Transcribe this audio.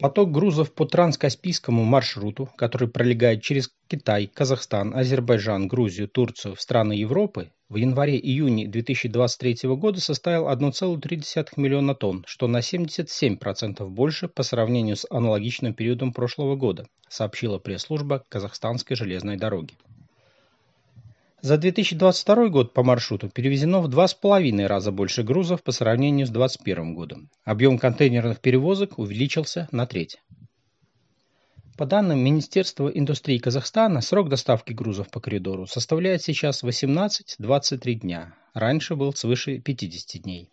Поток грузов по транскаспийскому маршруту, который пролегает через Китай, Казахстан, Азербайджан, Грузию, Турцию в страны Европы, в январе-июне 2023 года составил 1,3 миллиона тонн, что на 77% больше по сравнению с аналогичным периодом прошлого года, сообщила пресс-служба Казахстанской железной дороги. За 2022 год по маршруту перевезено в два с половиной раза больше грузов по сравнению с 2021 годом. Объем контейнерных перевозок увеличился на треть. По данным Министерства индустрии Казахстана, срок доставки грузов по коридору составляет сейчас 18-23 дня. Раньше был свыше 50 дней.